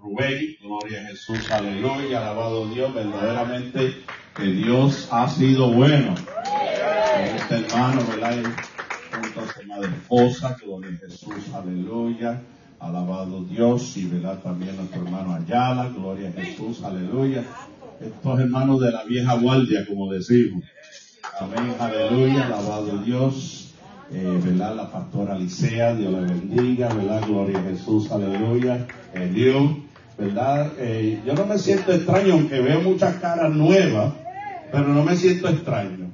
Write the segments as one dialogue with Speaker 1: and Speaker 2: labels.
Speaker 1: Rubén. Gloria a Jesús, aleluya, alabado Dios, verdaderamente que Dios ha sido bueno. Este hermano, ¿verdad? Junto a su madre esposa, gloria a Jesús, aleluya, alabado Dios, y ¿verdad? también nuestro hermano Ayala, gloria a Jesús, aleluya. Estos hermanos de la vieja guardia, como decimos. Amén, aleluya, alabado Dios eh, ¿verdad? La pastora Licea, Dios la bendiga, ¿verdad? Gloria a Jesús, aleluya. Dios, ¿verdad? Eh, yo no me siento extraño, aunque veo muchas caras nuevas, pero no me siento extraño.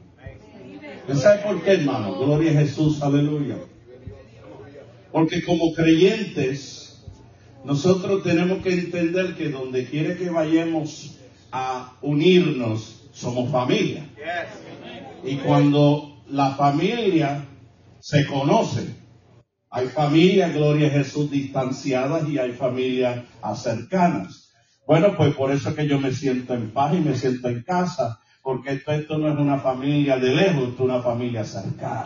Speaker 1: ¿Sabe por qué, hermano? Gloria a Jesús, aleluya. Porque como creyentes, nosotros tenemos que entender que donde quiere que vayamos a unirnos, somos familia. Y cuando la familia se conoce. Hay familias, gloria a Jesús, distanciadas y hay familias cercanas. Bueno, pues por eso que yo me siento en paz y me siento en casa, porque esto, esto no es una familia de lejos, esto es una familia cercana.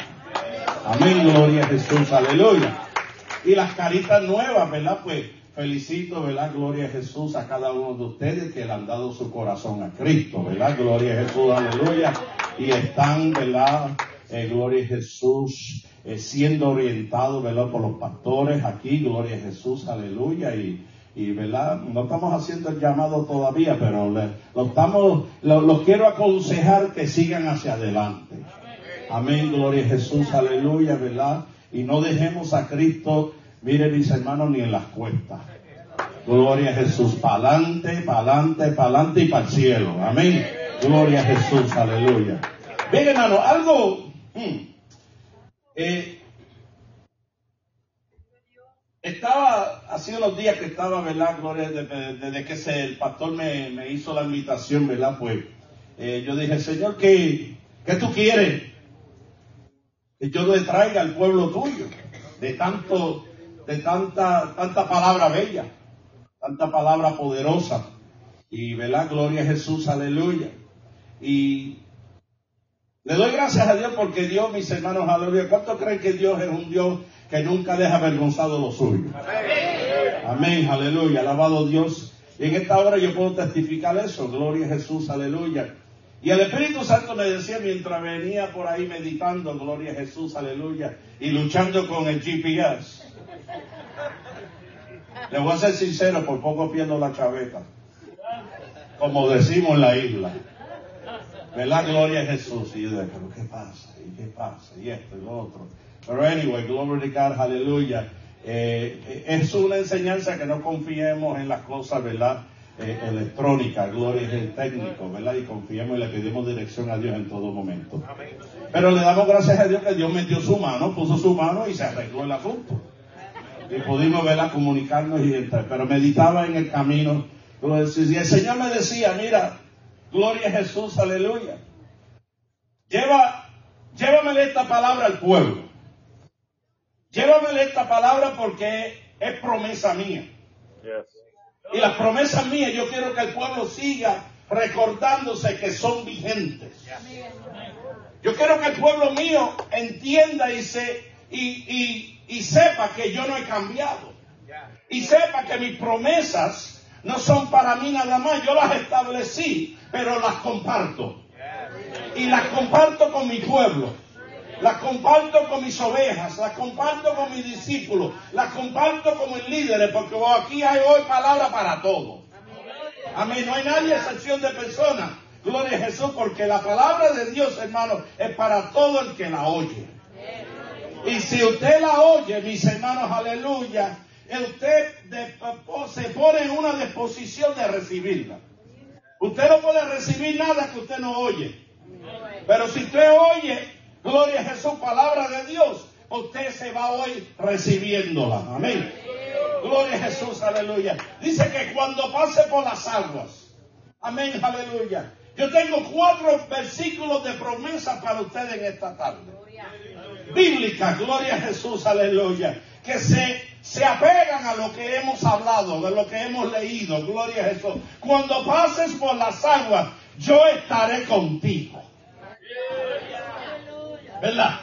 Speaker 1: Amén, gloria a Jesús, aleluya. Y las caritas nuevas, ¿verdad? Pues felicito, ¿verdad? Gloria a Jesús a cada uno de ustedes que le han dado su corazón a Cristo, ¿verdad? Gloria a Jesús, aleluya. Y están, ¿verdad? Eh, gloria a Jesús, eh, siendo orientado, ¿verdad? Por los pastores aquí, gloria a Jesús, aleluya, y, y ¿verdad? No estamos haciendo el llamado todavía, pero lo estamos, los quiero aconsejar que sigan hacia adelante. Amén, gloria a Jesús, aleluya, ¿verdad? Y no dejemos a Cristo, miren mis hermanos, ni en las cuestas. Gloria a Jesús, pa'lante, pa'lante, pa'lante y para el cielo. Amén. Gloria a Jesús, aleluya. Bien, hermano, algo hmm, eh, estaba, hace unos días que estaba, ¿verdad? Gloria, desde, que el pastor me, hizo la invitación, ¿verdad? Pues eh, yo dije, Señor, ¿qué, ¿qué tú quieres? Que yo le traiga al pueblo tuyo, de tanto, de tanta, tanta palabra bella, tanta palabra poderosa. Y, ¿verdad? Gloria a Jesús, aleluya. Y le doy gracias a Dios porque Dios, mis hermanos, aleluya. ¿Cuántos creen que Dios es un Dios que nunca deja avergonzado lo suyo? Amén, aleluya. Alabado Dios. Y en esta hora yo puedo testificar eso. Gloria a Jesús, aleluya. Y el Espíritu Santo me decía mientras venía por ahí meditando, gloria a Jesús, aleluya, y luchando con el GPS. Le voy a ser sincero, por poco pierdo la chaveta, como decimos en la isla. ¿Verdad? Gloria a Jesús. Y yo digo, pero ¿qué pasa? ¿Y qué pasa? Y esto y lo otro. Pero anyway, gloria a God, aleluya. Eh, es una enseñanza que no confiemos en las cosas, ¿verdad? Eh, electrónicas, gloria es el técnico, ¿verdad? Y confiemos y le pedimos dirección a Dios en todo momento. Pero le damos gracias a Dios que Dios metió su mano, puso su mano y se arregló el asunto. Y pudimos, ¿verdad? Comunicarnos y entrar. Pero meditaba en el camino. Y el Señor me decía, mira, Gloria a Jesús, aleluya. Lleva, llévamele esta palabra al pueblo. Llévamele esta palabra porque es promesa mía. Y las promesas mías yo quiero que el pueblo siga recordándose que son vigentes. Yo quiero que el pueblo mío entienda y, se, y, y sepa que yo no he cambiado. Y sepa que mis promesas no son para mí nada más. Yo las establecí pero las comparto. Y las comparto con mi pueblo. Las comparto con mis ovejas, las comparto con mis discípulos, las comparto con mis líderes, porque aquí hay hoy palabra para todos. Amén. No hay nadie excepción de personas. Gloria a Jesús, porque la palabra de Dios, hermano, es para todo el que la oye. Y si usted la oye, mis hermanos, aleluya, usted se pone en una disposición de recibirla. Usted no puede recibir nada que usted no oye. Pero si usted oye, gloria a Jesús, palabra de Dios, usted se va hoy recibiéndola. Amén. Gloria a Jesús, aleluya. Dice que cuando pase por las aguas, amén, aleluya. Yo tengo cuatro versículos de promesa para ustedes en esta tarde. Bíblica, gloria a Jesús, aleluya. Que se se apegan a lo que hemos hablado, de lo que hemos leído. Gloria a Jesús. Cuando pases por las aguas, yo estaré contigo. ¿Verdad?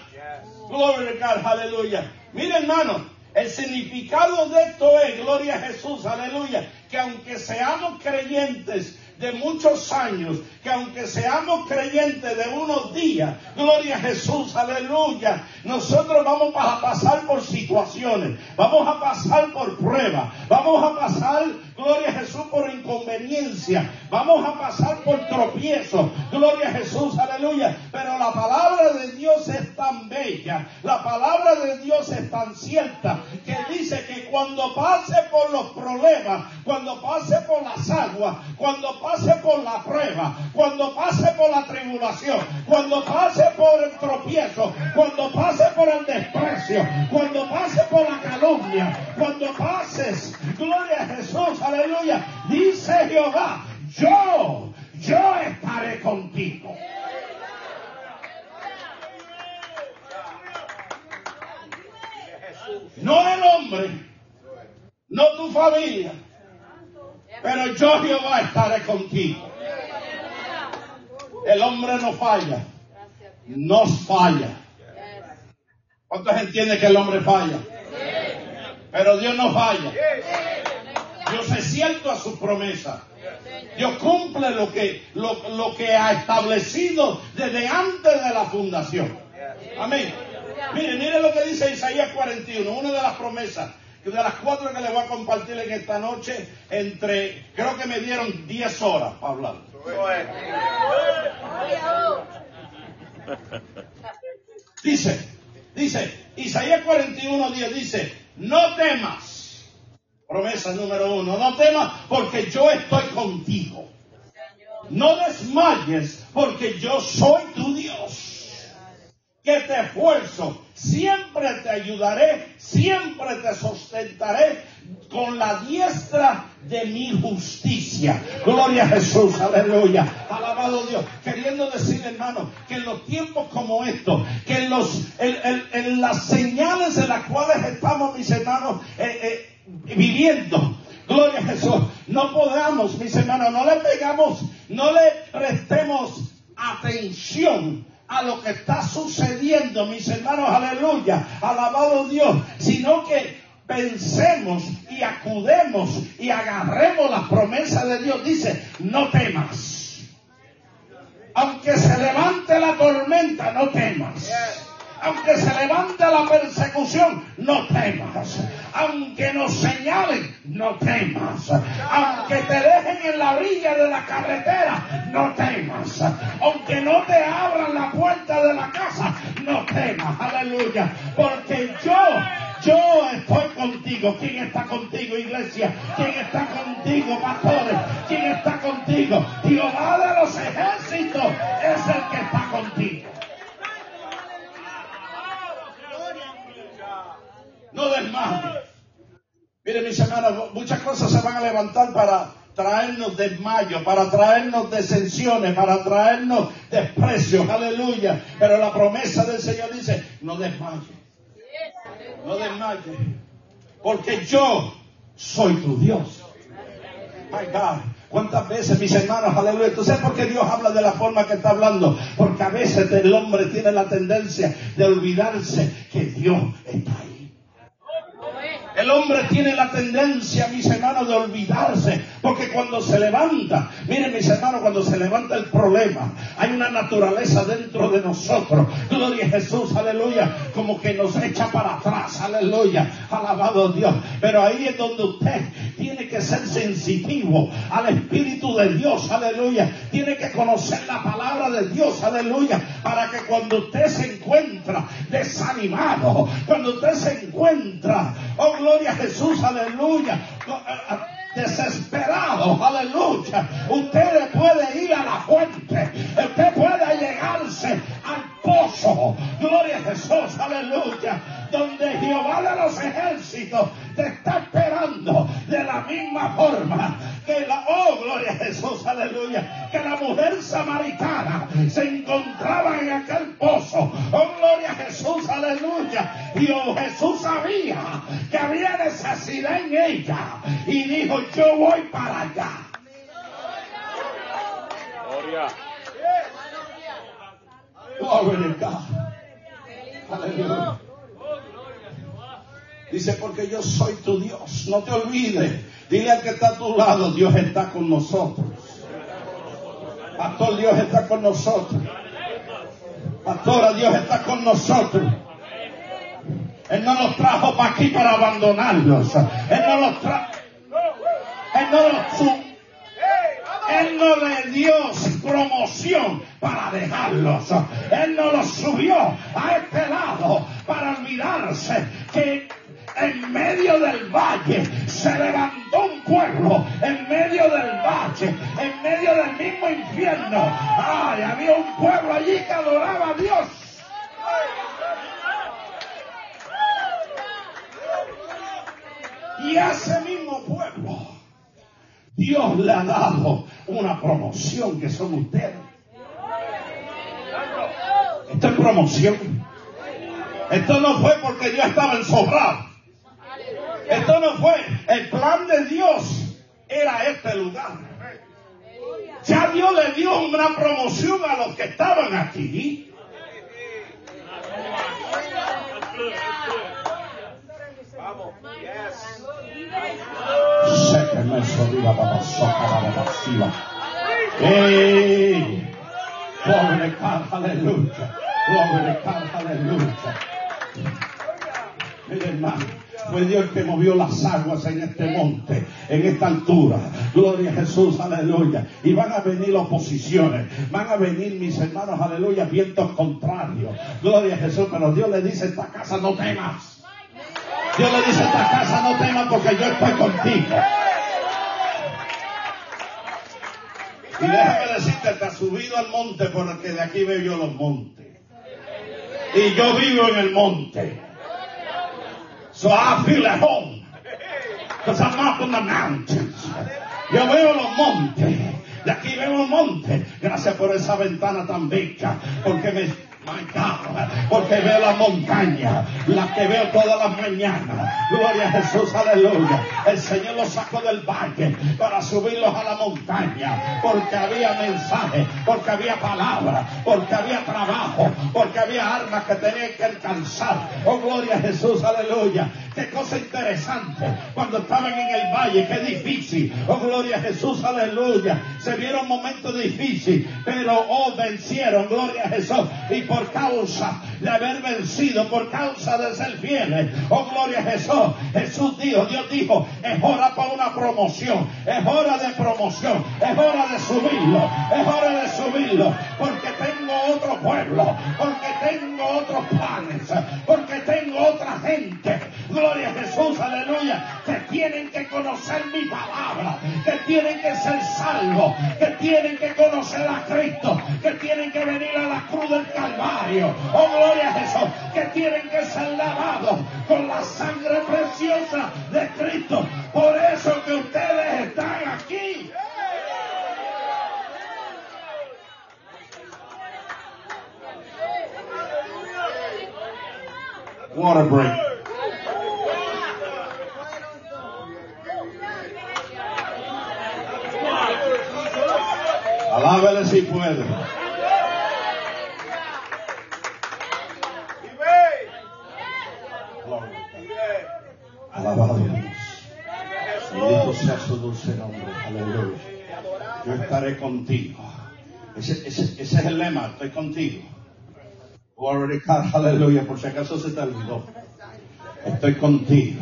Speaker 1: Gloria a Dios, aleluya. Mira hermano, el significado de esto es, gloria a Jesús, aleluya, que aunque seamos creyentes de muchos años, que aunque seamos creyentes de unos días, gloria a Jesús, aleluya, nosotros vamos a pasar por situaciones, vamos a pasar por pruebas, vamos a pasar, gloria a Jesús, por inconveniencia, vamos a pasar por tropiezos, gloria a Jesús, aleluya, pero la palabra de Dios es tan bella, la palabra de Dios es tan cierta, que dice que cuando pase por los problemas, cuando pase por las aguas, cuando pase por la prueba, cuando pase por la tribulación, cuando pase por el tropiezo, cuando pase por el desprecio, cuando pase por la calumnia, cuando pases, gloria a Jesús, aleluya, dice Jehová, yo, yo estaré contigo. No el hombre, no tu familia, pero yo Jehová estaré contigo. El hombre no falla, no falla. ¿Cuántos entienden que el hombre falla? Pero Dios no falla. Dios es cierto a su promesa. Dios cumple lo que, ha establecido desde antes de la fundación. Amén. Miren, miren lo que dice Isaías 41, una de las promesas de las cuatro que les voy a compartir en esta noche, entre, creo que me dieron 10 horas para hablar. Dice, dice, Isaías 41, 10 dice, no temas, promesa número uno, no temas porque yo estoy contigo. No desmayes porque yo soy tu Dios que te esfuerzo, siempre te ayudaré, siempre te sustentaré con la diestra de mi justicia. Gloria a Jesús, aleluya. Alabado Dios. Queriendo decir, hermano, que en los tiempos como estos, que en, los, en, las señales en las cuales estamos, mis hermanos, eh, eh, viviendo, Gloria a Jesús. No podamos, mis hermanos, no le pegamos, no le prestemos atención a lo que está sucediendo, mis hermanos, aleluya, alabado Dios, sino que pensemos y acudemos y agarremos la promesa de Dios. Dice, no temas. Aunque se levante la tormenta, no temas aunque se levante la persecución, no temas. Aunque nos señalen, no temas. Aunque te dejen en la orilla de la carretera, no temas. Aunque no te abran la puerta de la casa, no temas. Aleluya. Porque yo yo estoy contigo. ¿Quién está contigo, iglesia? ¿Quién está contigo, pastores? ¿Quién está contigo? Jehová de los ejércitos es el que está contigo. No desmayes. Miren mis hermanos, muchas cosas se van a levantar para traernos desmayo, para traernos desensiones, para traernos desprecios, aleluya. Pero la promesa del Señor dice, no desmayes, no desmayes, porque yo soy tu Dios. My God. ¿Cuántas veces, mis hermanos, aleluya? ¿Tú sabes por qué Dios habla de la forma que está hablando? Porque a veces el hombre tiene la tendencia de olvidarse que Dios está ahí. El hombre tiene la tendencia, mis hermanos, de olvidarse, porque cuando se levanta, miren mis hermanos, cuando se levanta el problema, hay una naturaleza dentro de nosotros, gloria a Jesús, aleluya, como que nos echa para atrás, aleluya, alabado Dios. Pero ahí es donde usted tiene que ser sensitivo al Espíritu de Dios, aleluya, tiene que conocer la palabra de Dios, aleluya, para que cuando usted se encuentra desanimado, cuando usted se encuentra, oh gloria a Jesús, aleluya. Desesperado, aleluya. Usted puede ir a la fuente. Usted puede llegarse al pozo. Gloria a Jesús, aleluya. Donde Jehová de los ejércitos te está esperando de la misma forma que la, oh, gloria a Jesús, aleluya, que la mujer samaritana se encontraba en aquel pozo. Oh, gloria a Jesús, aleluya. Oh, Jesús sabía que había necesidad en ella y dijo, yo voy para allá. Gloria. Gloria Aleluya. Dice, porque yo soy tu Dios. No te olvides Dile al que está a tu lado, Dios está con nosotros. Pastor, Dios está con nosotros. Pastora, Dios está con nosotros. Él no los trajo para aquí para abandonarlos. Él no los trajo. Él no los él no le dio promoción para dejarlos. Él no los subió a este lado para olvidarse que en medio del valle se levantó un pueblo, en medio del valle, en medio del mismo infierno. Ay, había un pueblo allí que adoraba a Dios. Y ese mismo pueblo, Dios le ha dado una promoción que son ustedes. Esto es promoción. Esto no fue porque yo estaba ensobrado. Esto no fue. El plan de Dios era este lugar. Ya Dios le dio una promoción a los que estaban aquí. Vamos. Sé que me solía para la ¡Ey! Pobre aleluya. Pobre aleluya. Mire hermano. Fue Dios que movió las aguas en este monte, en esta altura. Gloria a Jesús, aleluya. Y van a venir oposiciones, van a venir mis hermanos, aleluya, vientos contrarios. Gloria a Jesús, pero Dios le dice, esta casa no temas. Dios le dice, esta casa no temas porque yo estoy contigo. Y déjame decirte, te has subido al monte porque de aquí veo los montes. Y yo vivo en el monte. So I feel at home. Because I'm up on the mountains. Yo veo los montes. De aquí veo los montes. Gracias por esa ventana tan bella. Porque me porque veo la montaña, la que veo todas las mañanas. Gloria a Jesús, aleluya. El Señor los sacó del valle para subirlos a la montaña, porque había mensaje, porque había palabra, porque había trabajo, porque había armas que tenían que alcanzar. Oh, gloria a Jesús, aleluya. Qué cosa interesante. Cuando estaban en el valle, qué difícil. Oh, gloria a Jesús, aleluya. Se vieron momentos difíciles, pero oh, vencieron, gloria a Jesús. Y por causa de haber vencido, por causa de ser fieles. Oh, gloria a Jesús. Jesús dijo, Dios dijo, es hora para una promoción, es hora de promoción, es hora de subirlo, es hora de subirlo, porque tengo otro pueblo, conocer mi palabra, que tienen que ser salvos, que tienen que conocer a Cristo, que tienen que venir a la cruz del Calvario. Oh, gloria a Jesús, que tienen que ser lavados con la sangre preciosa de Cristo. Por eso que ustedes están aquí. Water break. Alábele si puede. Alabado Dios. Bendito sea su dulce nombre. Aleluya. Yo estaré contigo. Ese es el lema. Estoy contigo. Aleluya. Por si acaso se te olvidó. Estoy contigo.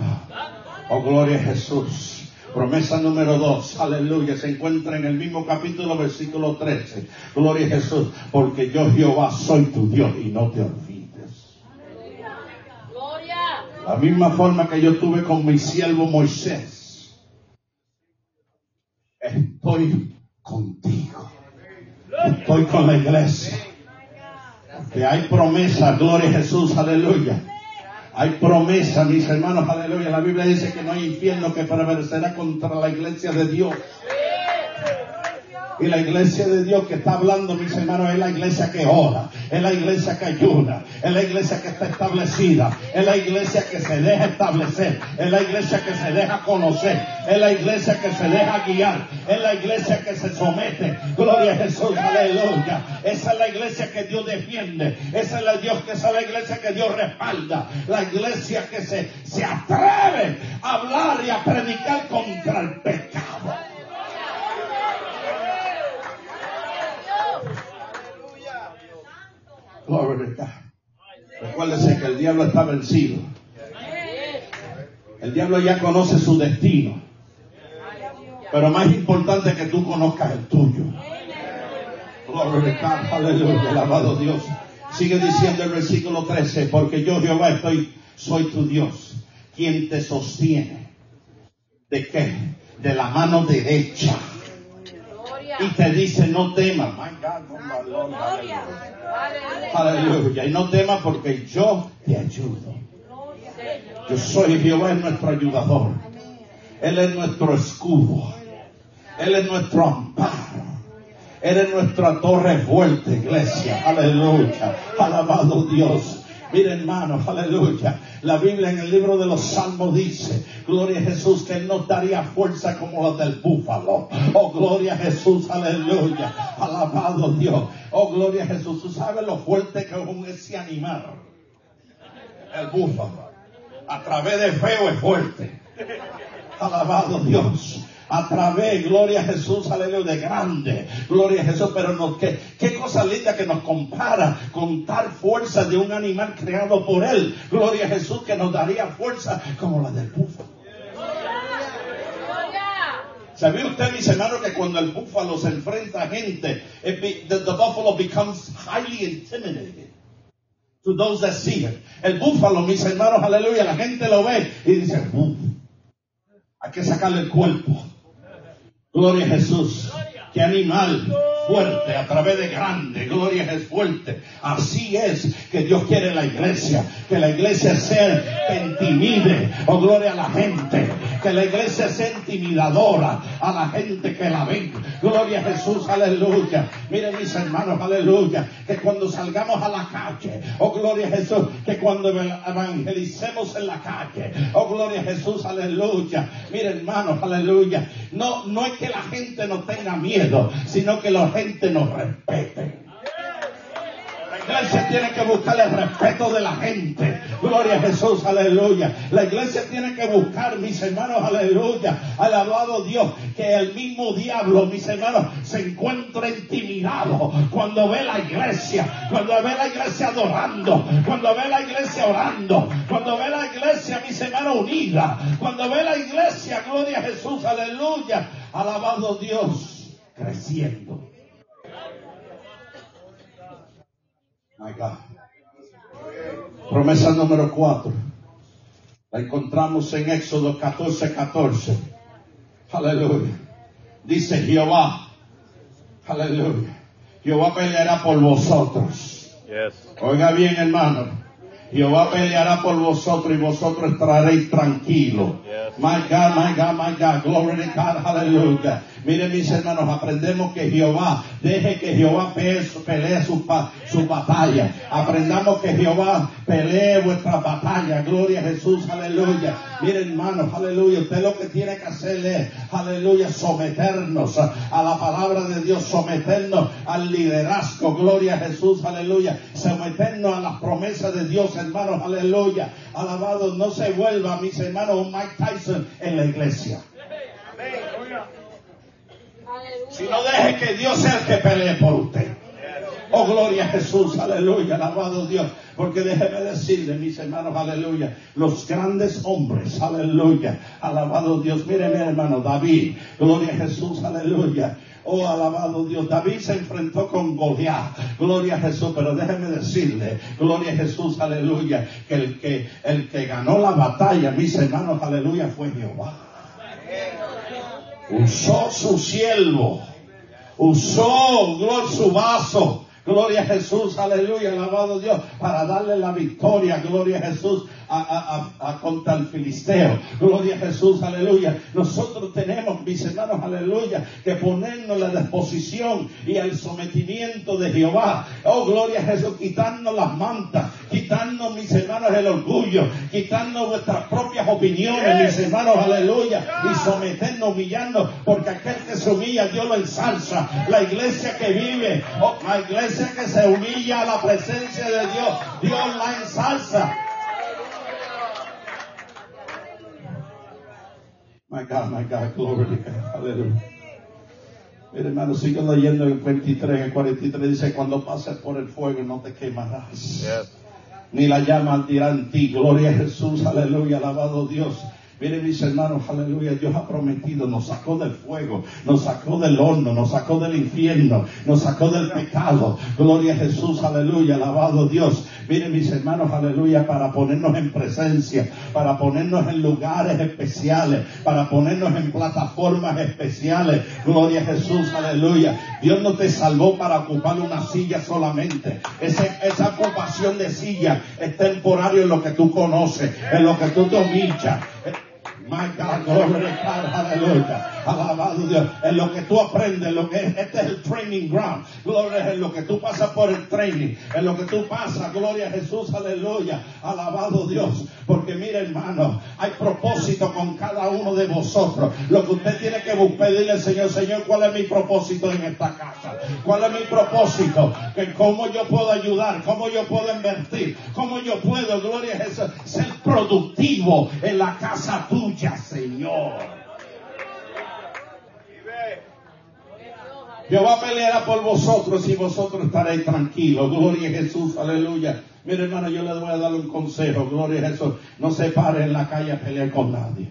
Speaker 1: Oh, gloria a Jesús. Promesa número dos, aleluya, se encuentra en el mismo capítulo, versículo 13. Gloria a Jesús, porque yo Jehová soy tu Dios y no te olvides. La misma forma que yo tuve con mi siervo Moisés. Estoy contigo. Estoy con la iglesia. Que hay promesa, gloria a Jesús, aleluya hay promesa, mis hermanos, aleluya. La Biblia dice que no hay infierno que prevalecerá contra la iglesia de Dios. Y la iglesia de Dios que está hablando, mis hermanos, es la iglesia que ora, es la iglesia que ayuda, es la iglesia que está establecida, es la iglesia que se deja establecer, es la iglesia que se deja conocer, es la iglesia que se deja guiar, es la iglesia que se somete. Gloria a Jesús, aleluya. Esa es la iglesia que Dios defiende, esa es la, Dios, esa es la iglesia que Dios respalda, la iglesia que se, se atreve a hablar y a predicar contra el pecado. Recuérdese que el diablo está vencido. El diablo ya conoce su destino. Pero más importante que tú conozcas el tuyo. Aleluya, alabado Dios. Sigue diciendo el versículo 13, porque yo Jehová estoy, soy tu Dios, quien te sostiene. ¿De qué? De la mano derecha. Y te dice, no temas. Aleluya. Y no temas porque yo te ayudo. Yo soy Jehová, es nuestro ayudador. Él es nuestro escudo. Él es nuestro amparo. Él es nuestra torre fuerte, iglesia. Aleluya. Alabado Dios. Mire hermano, aleluya. La Biblia en el libro de los Salmos dice, gloria a Jesús, que Él daría fuerza como la del búfalo. Oh, gloria a Jesús, aleluya. Alabado Dios. Oh, gloria a Jesús. Tú sabes lo fuerte que es ese animal. El búfalo. A través de feo es fuerte. Alabado Dios a través, gloria a Jesús, aleluya, de grande, gloria a Jesús, pero no, qué, qué cosa linda que nos compara con tal fuerza de un animal creado por Él, gloria a Jesús, que nos daría fuerza como la del búfalo. ¿Sabía usted, mis hermanos, que cuando el búfalo se enfrenta a gente, the, the, buffalo becomes highly intimidated to those that see it. El búfalo, mis hermanos, aleluya, la gente lo ve y dice, hay que sacarle el cuerpo. Gloria a Jesús. Qué animal fuerte, a través de grande, gloria es fuerte. Así es que Dios quiere la iglesia, que la iglesia sea que intimide, oh gloria a la gente, que la iglesia sea intimidadora a la gente que la ve. Gloria a Jesús, aleluya. Miren mis hermanos, aleluya, que cuando salgamos a la calle, oh gloria a Jesús, que cuando evangelicemos en la calle, oh gloria a Jesús, aleluya. Miren hermanos, aleluya. No, no es que la gente no tenga miedo, sino que los gente nos respete. La iglesia tiene que buscar el respeto de la gente. Gloria a Jesús, aleluya. La iglesia tiene que buscar, mis hermanos, aleluya. Alabado Dios, que el mismo diablo, mis hermanos, se encuentra intimidado cuando ve la iglesia, cuando ve la iglesia adorando, cuando ve la iglesia orando, cuando ve la iglesia, mis hermanos, unida, cuando ve la iglesia, gloria a Jesús, aleluya. Alabado Dios, creciendo. Promesa número 4. La encontramos en Éxodo 14, 14. Aleluya. Dice Jehová. Aleluya. Jehová peleará por vosotros. Oiga bien, hermano. Jehová peleará por vosotros y vosotros estaréis tranquilos. My God, my God, my God. Glory to God. Hallelujah. Miren mis hermanos, aprendemos que Jehová, deje que Jehová pelee su, su batalla. Aprendamos que Jehová pelee vuestra batalla. Gloria a Jesús, aleluya. Miren hermanos, aleluya. Usted lo que tiene que hacer es, aleluya, someternos a la palabra de Dios, someternos al liderazgo. Gloria a Jesús, aleluya. Someternos a las promesas de Dios, hermanos, aleluya. Alabado, no se vuelva, mis hermanos, Mike Tyson en la iglesia. Si no deje que Dios sea el que pelee por usted. Oh, gloria a Jesús, aleluya, alabado Dios. Porque déjeme decirle, mis hermanos, aleluya, los grandes hombres, aleluya, alabado Dios. Mire, mi hermano, David, gloria a Jesús, aleluya. Oh, alabado Dios. David se enfrentó con Goliat. Gloria a Jesús. Pero déjeme decirle, gloria a Jesús, aleluya, que el que, el que ganó la batalla, mis hermanos, aleluya, fue Jehová usó su siervo, usó su vaso, Gloria a Jesús, aleluya, alabado Dios, para darle la victoria, gloria a Jesús, a, a, a, contra el filisteo. Gloria a Jesús, aleluya. Nosotros tenemos, mis hermanos, aleluya, que ponernos la disposición y el sometimiento de Jehová. Oh, gloria a Jesús, quitarnos las mantas, quitarnos, mis hermanos, el orgullo, quitarnos nuestras propias opiniones, mis hermanos, aleluya, y someternos, humillarnos, porque aquel que se humilla, Dios lo ensalza. La iglesia que vive, oh, la iglesia que se humilla a la presencia de Dios, Dios la ensalza. My God, my God, glory to God. Aleluya. Mire, hermano, sigo leyendo el 23, el 43 dice, cuando pases por el fuego no te quemarás.
Speaker 2: Yes.
Speaker 1: Ni la llama ardirá en ti. Gloria a Jesús, aleluya, alabado Dios. Miren mis hermanos, aleluya, Dios ha prometido, nos sacó del fuego, nos sacó del horno, nos sacó del infierno, nos sacó del pecado. Gloria a Jesús, aleluya, alabado Dios. Miren mis hermanos, aleluya, para ponernos en presencia, para ponernos en lugares especiales, para ponernos en plataformas especiales. Gloria a Jesús, aleluya. Dios no te salvó para ocupar una silla solamente. Esa ocupación de silla es temporario en lo que tú conoces, en lo que tú humillas. My God, God, aleluya. Alabado Dios. En lo que tú aprendes, este es el training ground. Gloria en lo que tú pasas por el training, en lo que tú pasas, gloria a Jesús, aleluya. Alabado Dios. Porque mire, hermano, hay propósito con cada uno de vosotros. Lo que usted tiene que buscar, Señor, Señor, ¿cuál es mi propósito en esta casa? ¿Cuál es mi propósito? Que cómo yo puedo ayudar, cómo yo puedo invertir, cómo yo puedo, gloria a Jesús, ser productivo en la casa tuya, Señor. Jehová peleará por vosotros y vosotros estaréis tranquilos. Gloria a Jesús, aleluya. Mire hermano, yo les voy a dar un consejo. Gloria a Jesús. No se pare en la calle a pelear con nadie.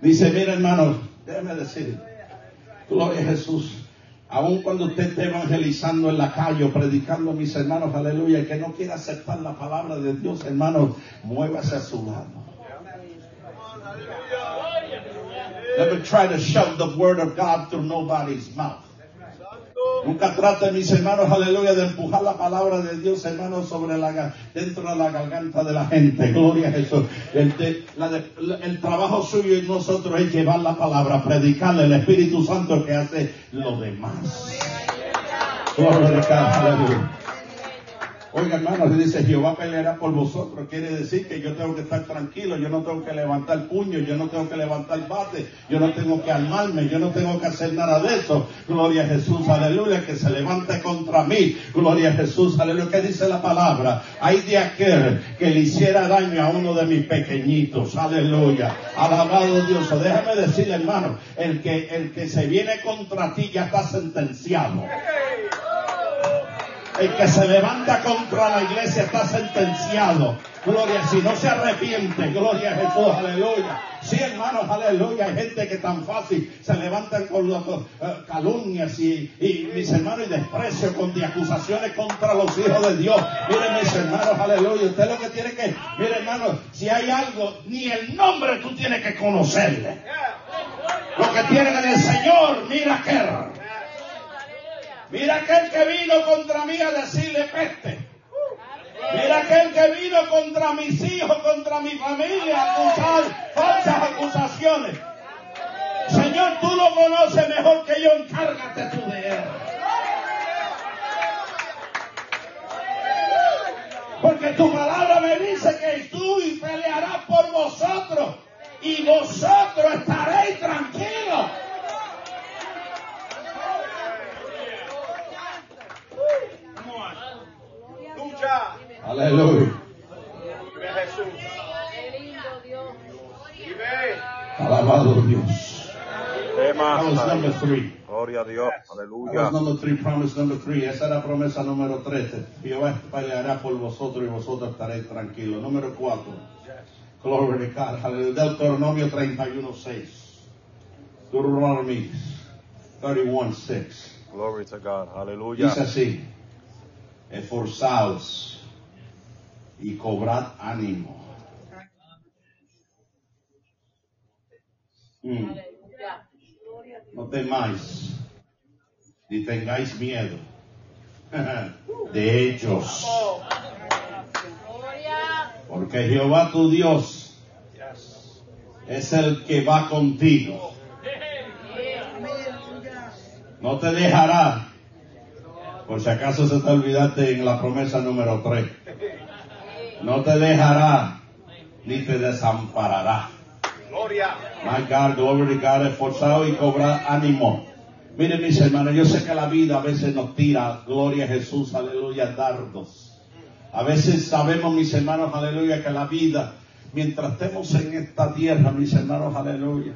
Speaker 1: Dice, mire hermano, déjeme decir, gloria a Jesús. Aun cuando usted esté evangelizando en la calle o predicando a mis hermanos, aleluya, que no quiera aceptar la palabra de Dios, hermano, muévase a su lado. Never try to shove the word of God through nobody's mouth. Nunca trate, mis hermanos, aleluya, de empujar la palabra de Dios, hermanos, sobre la, dentro de la garganta de la gente. Gloria a Jesús. El, de- la el trabajo suyo y nosotros es llevar la palabra, predicarle el Espíritu Santo que hace lo demás. Gloria a aleluya. Oiga, hermanos, dice, Jehová peleará por vosotros. Quiere decir que yo tengo que estar tranquilo, yo no tengo que levantar puño, yo no tengo que levantar bate, yo no tengo que armarme, yo no tengo que hacer nada de eso. Gloria a Jesús, aleluya, que se levante contra mí. Gloria a Jesús, aleluya. ¿Qué dice la palabra? Hay de aquel que le hiciera daño a uno de mis pequeñitos. Aleluya. Alabado Dios. Déjame decirle, hermano, el que, el que se viene contra ti ya está sentenciado. El que se levanta contra la iglesia está sentenciado. Gloria, si no se arrepiente, gloria a Jesús, aleluya. Sí, hermanos, aleluya. Hay gente que tan fácil se levantan con las eh, calumnias y, mis hermanos, y desprecio, con acusaciones contra los hijos de Dios. Miren, mis hermanos, aleluya. Usted lo que tiene que, mire, hermanos, si hay algo, ni el nombre tú tienes que conocerle. Lo que tienen en el Señor, mira que. Mira aquel que vino contra mí a decirle peste. Mira aquel que vino contra mis hijos, contra mi familia, a acusar falsas acusaciones. Señor, tú lo conoces mejor que yo, encárgate tú de él. Porque tu palabra me dice que tú pelearás por vosotros y vosotros estaréis tranquilos. Aleluya.
Speaker 3: Dios.
Speaker 1: Alabado Dios.
Speaker 2: Tema.
Speaker 1: number three.
Speaker 2: Gloria a Dios. Aleluya.
Speaker 1: number three, promise number three. Esa era promesa número tres. Jehová peleará por vosotros y vosotros estaréis tranquilos. Número cuatro. Glory to God. Hallelujah. Deuteronomio 31, 6. Deuteronomy 31, 6.
Speaker 2: Glory to God. Aleluya.
Speaker 1: Dice así. Esforzaos y cobrad ánimo. Mm. No temáis, ni tengáis miedo de ellos. Porque Jehová tu Dios es el que va contigo. No te dejará. Por si acaso se te olvidaste en la promesa número 3. No te dejará ni te desamparará.
Speaker 2: Gloria.
Speaker 1: My God, glory to God, esforzado y cobrar ánimo. Miren mis hermanos, yo sé que la vida a veces nos tira, gloria a Jesús, aleluya, dardos. A veces sabemos, mis hermanos, aleluya, que la vida, mientras estemos en esta tierra, mis hermanos, aleluya,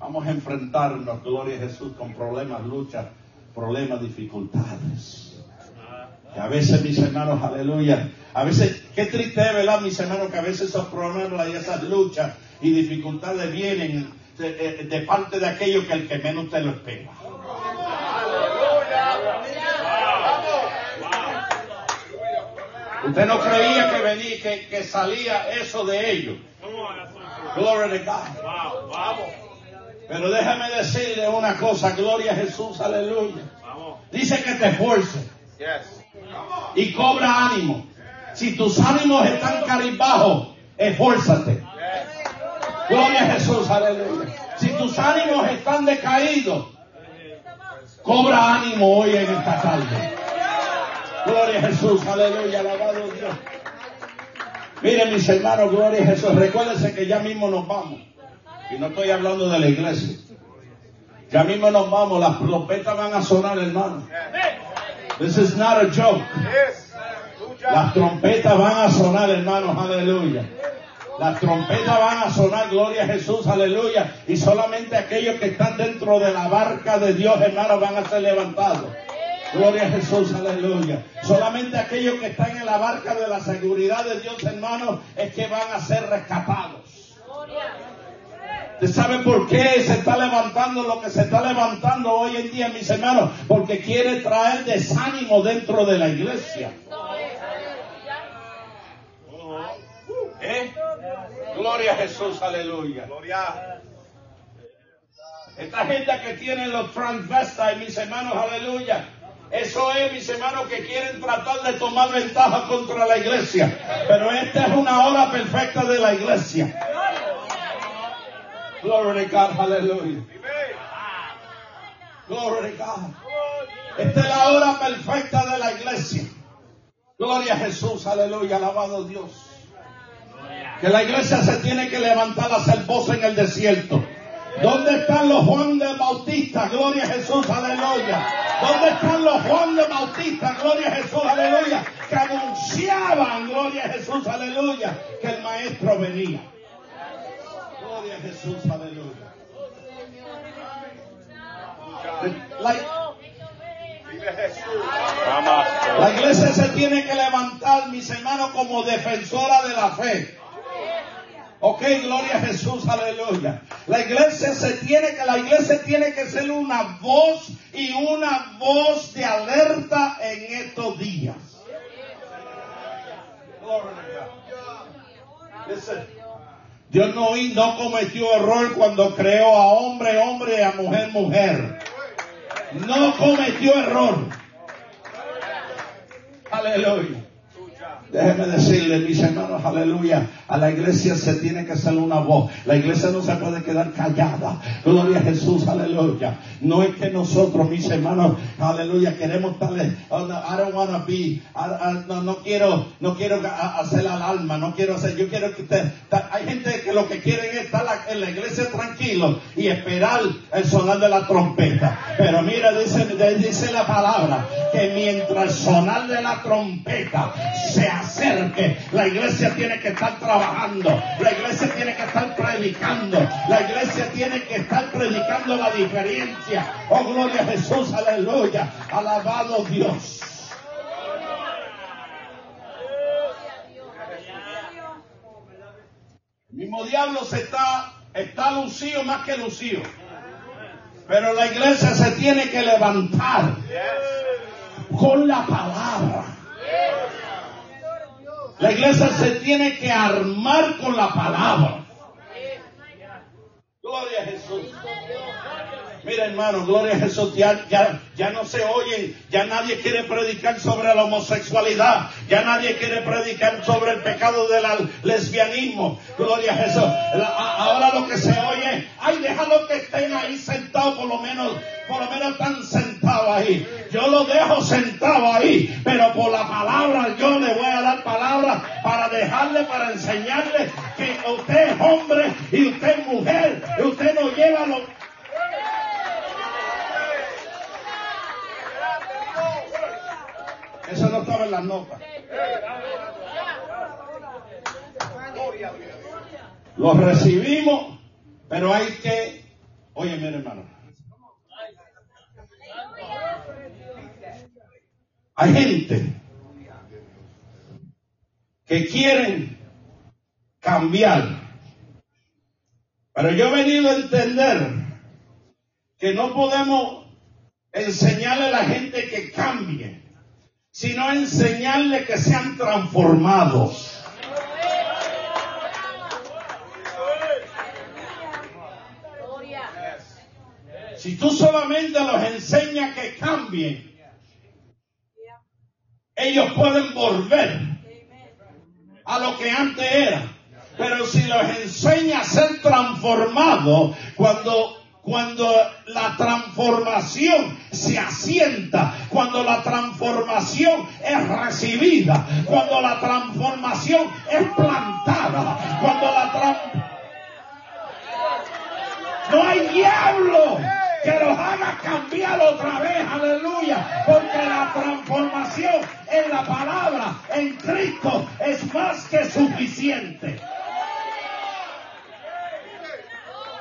Speaker 1: vamos a enfrentarnos, gloria a Jesús, con problemas, luchas, problemas, dificultades. A veces, mis hermanos, aleluya, a veces, qué triste es, ¿verdad, mis hermanos, que a veces esos problemas y esas luchas y dificultades vienen de, parte de aquello que el que menos te lo espera. Usted no creía que venía, que, salía eso de ellos. Gloria.
Speaker 2: Wow. Vamos.
Speaker 1: Pero déjame decirle una cosa, gloria a Jesús, aleluya. Dice que te esfuerces. Y cobra ánimo. Si tus ánimos están caribajos, esfuérzate. Gloria a Jesús, aleluya. Si tus ánimos están decaídos, cobra ánimo hoy en esta tarde. Gloria a Jesús, aleluya, alabado Dios. Miren mis hermanos, gloria a Jesús. Recuérdense que ya mismo nos vamos. Y no estoy hablando de la iglesia. Ya mismo nos vamos, las trompetas van a sonar, hermano. This is not a joke. Las trompetas van a sonar, hermanos, aleluya. Las trompetas van a sonar, gloria a Jesús, aleluya. Y solamente aquellos que están dentro de la barca de Dios, hermanos, van a ser levantados. Gloria a Jesús, aleluya. Solamente aquellos que están en la barca de la seguridad de Dios, hermanos, es que van a ser rescatados. ¿Usted sabe por qué se está levantando lo que se está levantando hoy en día, mis hermanos? Porque quiere traer desánimo dentro de la iglesia. ¿Eh? Gloria a Jesús, aleluya.
Speaker 2: Gloria.
Speaker 1: Esta gente que tiene los transvestites, mis hermanos, aleluya. Eso es, mis hermanos, que quieren tratar de tomar ventaja contra la iglesia. Pero esta es una hora perfecta de la iglesia. Glory to God, aleluya. Glory to God. Esta es la hora perfecta de la iglesia. Gloria a Jesús, aleluya, alabado Dios. Que la iglesia se tiene que levantar a hacer voz en el desierto. ¿Dónde están los Juan de Bautista? Gloria a Jesús, aleluya. ¿Dónde están los Juan de Bautista? Gloria a Jesús, aleluya. Que anunciaban, gloria a Jesús, aleluya, que el maestro venía. Gloria a Jesús, aleluya. La, iglesia se tiene que levantar, mis hermanos, como defensora de la fe. Ok, gloria a Jesús, aleluya. La iglesia se tiene que, la iglesia tiene que ser una voz y una voz de alerta en estos días. Glory to God. Dios no, no cometió error cuando creó a hombre, hombre y a mujer, mujer. No cometió error. Aleluya. Déjeme decirle, mis hermanos, aleluya, a la iglesia se tiene que hacer una voz. La iglesia no se puede quedar callada. Gloria a Jesús, aleluya. No es que nosotros, mis hermanos, aleluya, queremos darle, oh, I don't wanna be, no, quiero, no quiero hacer alarma, no quiero hacer, yo quiero que usted, hay gente que lo que quieren es estar en la iglesia tranquilo y esperar el sonar de la trompeta. Pero mira, dice, dice la palabra, que mientras el sonar de la trompeta se acerque, la iglesia tiene que estar trabajando, la iglesia tiene que estar predicando, la iglesia tiene que estar predicando la diferencia. Oh, gloria a Jesús, aleluya, alabado Dios. Mismo diablo se está, está lucido más que lucido. Pero la iglesia se tiene que levantar con la palabra. La iglesia se tiene que armar con la palabra. Gloria a Jesús. Mira hermano, gloria a Jesús, ya, ya, no se oyen, ya nadie quiere predicar sobre la homosexualidad, ya nadie quiere predicar sobre el pecado del lesbianismo, gloria a Jesús. ahora lo que se oye, ay, déjalo que estén ahí sentados, por lo menos, por lo menos están sentados ahí. Yo lo dejo sentado ahí, pero por la palabra yo le voy a dar palabra para dejarle, para enseñarle que usted es hombre y usted es mujer, y usted no lleva lo Eso no estaba en las notas. Lo recibimos, pero hay que, oye, mire hermano. Hay gente que quieren cambiar. Pero yo he venido a entender que no podemos enseñarle a la gente que cambie sino enseñarle que sean transformados. Si tú solamente los enseñas que cambien, ellos pueden volver a lo que antes era. Pero si los enseñas a ser transformados, cuando cuando la transformación se asienta, cuando la transformación es recibida, cuando la transformación es plantada, cuando la transformación... No hay diablo que los haga cambiar otra vez, aleluya, porque la transformación en la palabra, en Cristo, es más que suficiente.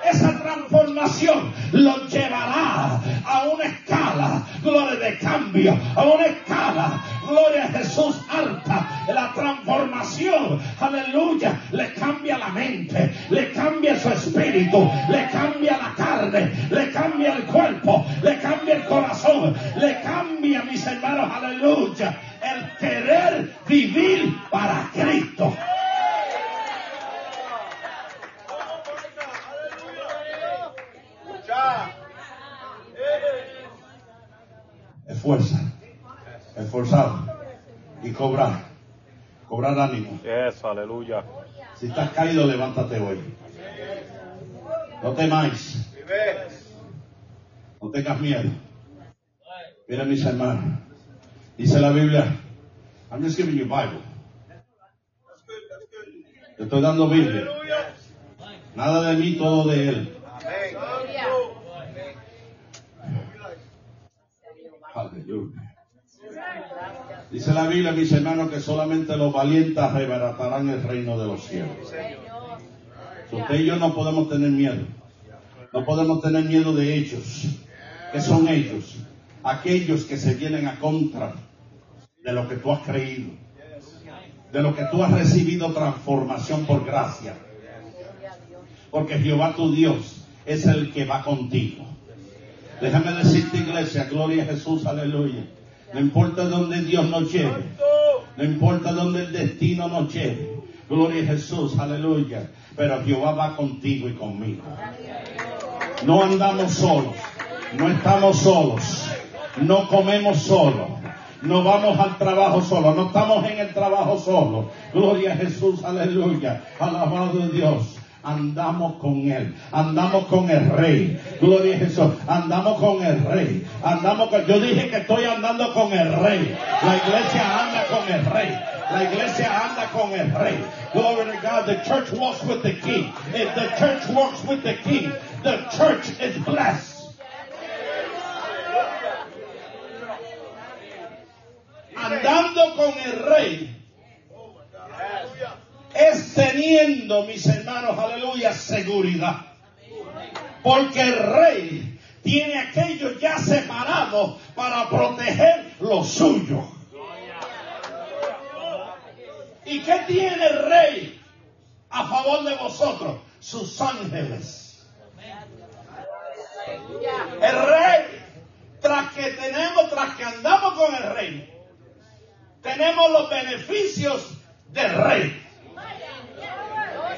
Speaker 1: Esa transformación los llevará a una escala, gloria de cambio, a una escala, gloria a Jesús alta. La transformación, aleluya, le cambia la mente, le cambia su espíritu, le cambia la carne, le cambia el cuerpo, le cambia el corazón, le cambia, mis hermanos, aleluya, el querer vivir para Cristo. Esfuerza, esforzado y cobrar, cobrar ánimo.
Speaker 2: Eso, aleluya.
Speaker 1: Si estás caído, levántate hoy. No temáis. No tengas miedo. Mira mis hermanos. Dice la Biblia. I'm just giving you Bible. Te estoy dando Biblia. Nada de mí, todo de Él. Aleluya. Dice la Biblia, mis hermanos, que solamente los valientes arrebaratarán el reino de los cielos. Usted y yo no podemos tener miedo. No podemos tener miedo de ellos. ¿Qué son ellos? Aquellos que se vienen a contra de lo que tú has creído. De lo que tú has recibido transformación por gracia. Porque Jehová tu Dios es el que va contigo. Déjame decirte, iglesia, gloria a Jesús, aleluya. No importa dónde Dios nos lleve. No importa dónde el destino nos lleve. Gloria a Jesús, aleluya. Pero Jehová va contigo y conmigo. No andamos solos. No estamos solos. No comemos solos. No vamos al trabajo solo. No estamos en el trabajo solo. Gloria a Jesús, aleluya. Alabado Dios andamos con Él, andamos con el Rey. Gloria a Jesús, andamos con el Rey, andamos con, yo dije que estoy andando con el Rey. La iglesia anda con el Rey. La iglesia anda con el Rey. Glory to God, the church walks with the King. If the church walks with the King, the church is blessed. Andando con el Rey es teniendo, mis hermanos, aleluya, seguridad. Porque el rey tiene aquello ya separado para proteger lo suyo. ¿Y qué tiene el rey a favor de vosotros? Sus ángeles. El rey, tras que tenemos, tras que andamos con el rey, tenemos los beneficios del rey.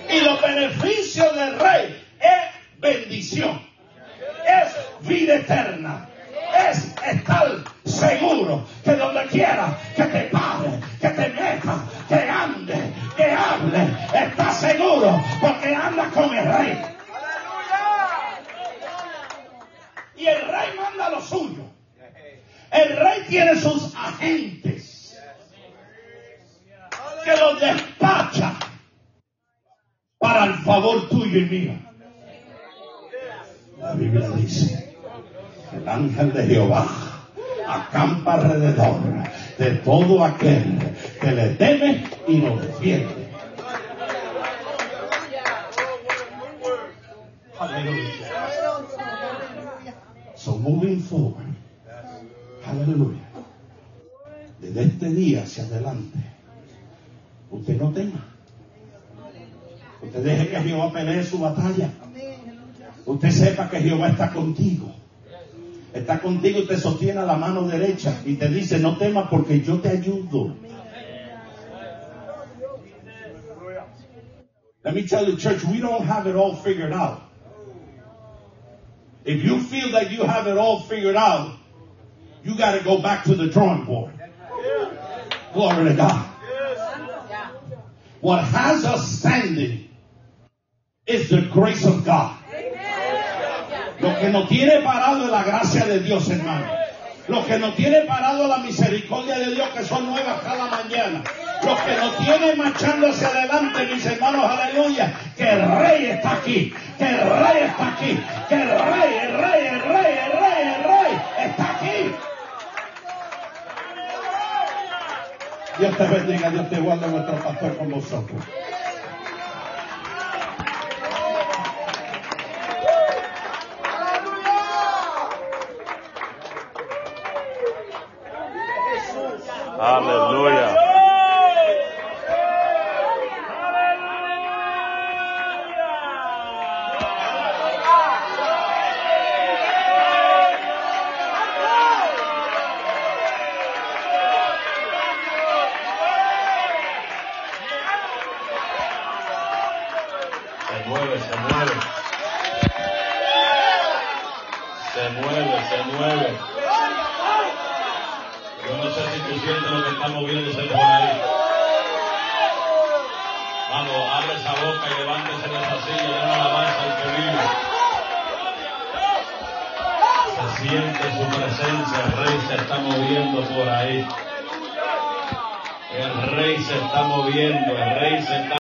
Speaker 1: Y los beneficios del rey es bendición, es vida eterna, es estar seguro que donde quiera que te pare, que te meta, que ande, que hable, está seguro porque anda con el rey. Y el rey manda lo suyo. El rey tiene sus agentes que los despacha para el favor tuyo y mío. La Biblia dice, el ángel de Jehová acampa alrededor de todo aquel que le teme y lo defiende. Aleluya. So moving forward. Aleluya. Desde este día hacia adelante, usted no tema. Usted deje que Jehová pelee su batalla. Usted sepa que Jehová está contigo. Está contigo y te sostiene a la mano derecha y te dice, no temas porque yo te ayudo. Let me tell you, church, we don't have it all figured out. If you feel that you have it all figured out, you got to go back to the drawing board. Glory to God. What has us standing is the grace of God. Lo que nos tiene parado es la gracia de Dios, hermano. Lo que nos tiene parado es la misericordia de Dios, que son nuevas cada mañana. Lo que nos tiene marchando hacia adelante, mis hermanos, aleluya, que el rey está aquí, que el rey está aquí, que el rey, el rey, el rey, el rey, el rey está aquí. Dios te bendiga, Dios te guarde, nuestro pastor con vosotros.